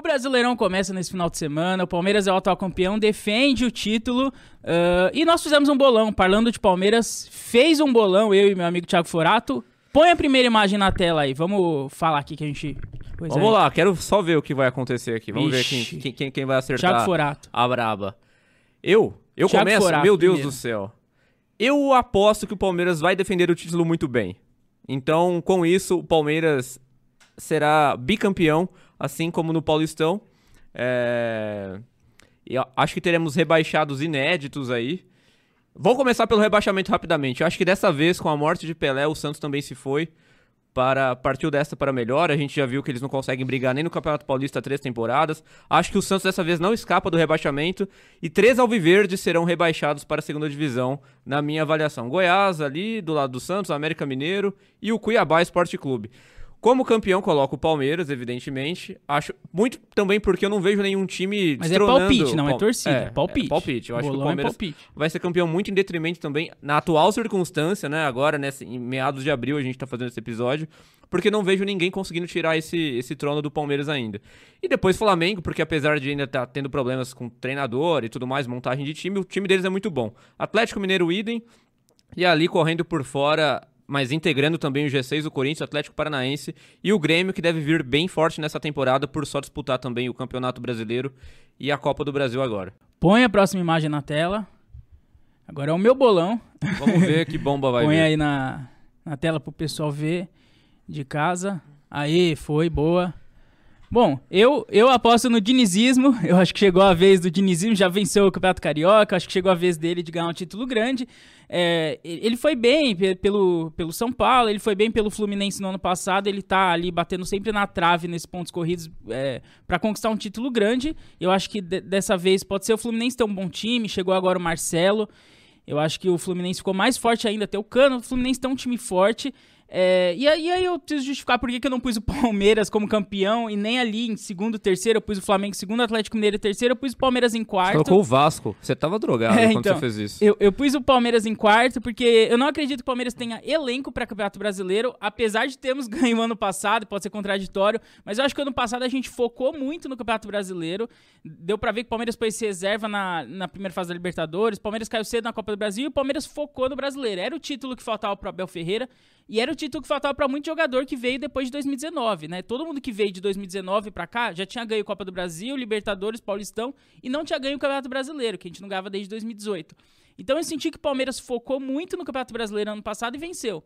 Brasileirão começa nesse final de semana. O Palmeiras é o atual campeão, defende o título. Uh, e nós fizemos um bolão. Parlando de Palmeiras, fez um bolão, eu e meu amigo Thiago Forato. Põe a primeira imagem na tela aí. Vamos falar aqui que a gente. Pois Vamos é. lá, quero só ver o que vai acontecer aqui. Vamos Ixi. ver quem, quem, quem vai acertar. Thiago Forato. A braba. Eu? Eu Thiago começo? Forato, meu Deus primeiro. do céu. Eu aposto que o Palmeiras vai defender o título muito bem. Então, com isso, o Palmeiras será bicampeão, assim como no Paulistão. É... acho que teremos rebaixados inéditos aí. Vou começar pelo rebaixamento rapidamente. Eu acho que dessa vez, com a morte de Pelé, o Santos também se foi para partiu dessa para melhor. A gente já viu que eles não conseguem brigar nem no Campeonato Paulista há três temporadas. Acho que o Santos dessa vez não escapa do rebaixamento e três alviverdes serão rebaixados para a segunda divisão, na minha avaliação. Goiás ali do lado do Santos, América Mineiro e o Cuiabá Esporte Clube. Como campeão, coloco o Palmeiras, evidentemente. Acho muito também porque eu não vejo nenhum time Mas é palpite, não é torcida. É, palpite. É palpite. Eu acho que o é Palmeiras é vai ser campeão muito em detrimento também, na atual circunstância, né? Agora, nesse, em meados de abril, a gente tá fazendo esse episódio. Porque não vejo ninguém conseguindo tirar esse, esse trono do Palmeiras ainda. E depois Flamengo, porque apesar de ainda estar tá tendo problemas com treinador e tudo mais, montagem de time, o time deles é muito bom. Atlético Mineiro, idem. E ali correndo por fora, mas integrando também o G6, o Corinthians, o Atlético Paranaense e o Grêmio, que deve vir bem forte nessa temporada por só disputar também o Campeonato Brasileiro e a Copa do Brasil agora. Põe a próxima imagem na tela. Agora é o meu bolão. Vamos ver que bomba vai Põe vir. aí na, na tela pro pessoal ver de casa. Aí, foi, boa. Bom, eu, eu aposto no dinizismo. Eu acho que chegou a vez do dinizismo. Já venceu o Campeonato Carioca. Acho que chegou a vez dele de ganhar um título grande. É, ele foi bem pelo, pelo São Paulo, ele foi bem pelo Fluminense no ano passado. Ele tá ali batendo sempre na trave nesses pontos corridos é, para conquistar um título grande. Eu acho que dessa vez pode ser o Fluminense ter um bom time. Chegou agora o Marcelo. Eu acho que o Fluminense ficou mais forte ainda, até o Cano. O Fluminense tem um time forte. É, e, aí, e, aí eu preciso justificar por que eu não pus o Palmeiras como campeão e nem ali em segundo, terceiro, eu pus o Flamengo em segundo, Atlético Mineiro em terceiro, eu pus o Palmeiras em quarto. Você colocou o Vasco. Você tava drogado é, quando então, você fez isso. Eu, eu pus o Palmeiras em quarto porque eu não acredito que o Palmeiras tenha elenco para Campeonato Brasileiro, apesar de termos ganho ano passado, pode ser contraditório, mas eu acho que ano passado a gente focou muito no Campeonato Brasileiro. Deu para ver que o Palmeiras foi se reserva na, na primeira fase da Libertadores, o Palmeiras caiu cedo na Copa do Brasil e o Palmeiras focou no Brasileiro. Era o título que faltava pro Abel Ferreira e era o título que faltava para muito jogador que veio depois de 2019, né? Todo mundo que veio de 2019 para cá já tinha ganho Copa do Brasil, Libertadores, Paulistão e não tinha ganho o Campeonato Brasileiro, que a gente não ganhava desde 2018. Então eu senti que o Palmeiras focou muito no Campeonato Brasileiro ano passado e venceu.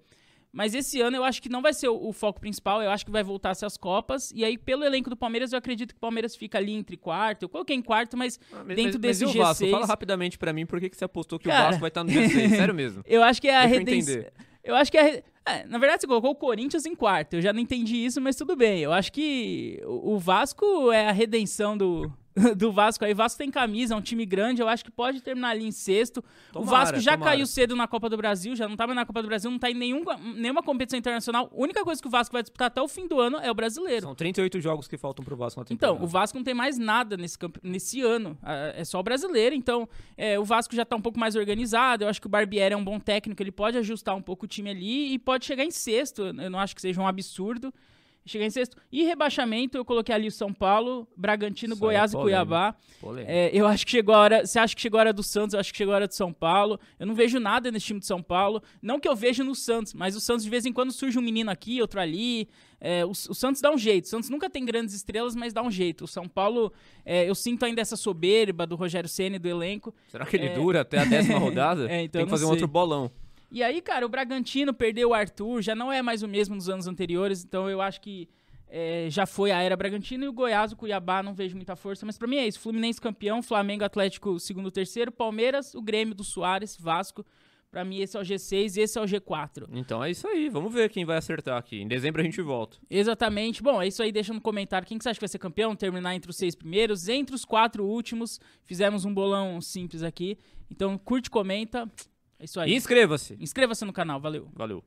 Mas esse ano eu acho que não vai ser o, o, foco principal, eu acho que vai voltar a ser as Copas. E aí, pelo elenco do Palmeiras, eu acredito que o Palmeiras fica ali entre quarto. Eu coloquei em quarto, mas, ah, mas dentro mas, desse mas G6... Vasco? Fala rapidamente para mim por que, que você apostou que Cara... o Vasco vai estar no G6, sério mesmo. eu acho que é a redenção... Eu acho que é. É, na verdade, você colocou o Corinthians em quarto. Eu já não entendi isso, mas tudo bem. Eu acho que o Vasco é a redenção do, do Vasco aí. O Vasco tem camisa, é um time grande, eu acho que pode terminar ali em sexto. Tomara, o Vasco já tomara. caiu cedo na Copa do Brasil, já não tá mais na Copa do Brasil, não tá em nenhum, nenhuma competição internacional. A única coisa que o Vasco vai disputar até o fim do ano é o brasileiro. São 38 jogos que faltam pro Vasco na temporada. Então, o Vasco não tem mais nada nesse, nesse ano. É só o brasileiro, então é, o Vasco já tá um pouco mais organizado. Eu acho que o Barbieri é um bom técnico, ele pode ajustar um pouco o time ali e pode chegar em sexto. Eu não acho que seja um absurdo chegar em sexto. E rebaixamento, eu coloquei ali o São Paulo, Bragantino, Isso Goiás é e Cuiabá. É, eu acho que chegou a hora. Você acha que chegou a hora do Santos? Eu acho que chegou a hora do São Paulo. Eu não vejo nada nesse time de São Paulo. Não que eu veja no Santos, mas o Santos de vez em quando surge um menino aqui, outro ali. É, o, o, Santos dá um jeito. O Santos nunca tem grandes estrelas, mas dá um jeito. O São Paulo, é, eu sinto ainda essa soberba do Rogério Ceni do elenco. Será que ele é. dura até a décima rodada? É, então tem que fazer sei. um outro bolão. E aí, cara, o Bragantino perdeu o Arthur, já não é mais o mesmo nos anos anteriores, então eu acho que é, já foi a era Bragantino e o Goiás, o Cuiabá, não vejo muita força, mas para mim é isso. Fluminense campeão, Flamengo, Atlético segundo, terceiro, Palmeiras, o Grêmio do Soares, Vasco. Para mim esse é o G6 e esse é o G4. Então é isso aí, vamos ver quem vai acertar aqui. Em dezembro a gente volta. Exatamente. Bom, é isso aí, deixa no comentário quem que você acha que vai ser campeão, terminar entre os seis primeiros, entre os quatro últimos. Fizemos um bolão simples aqui. Então curte, comenta. É isso aí. Inscreva-se. Inscreva-se no canal, valeu. Valeu.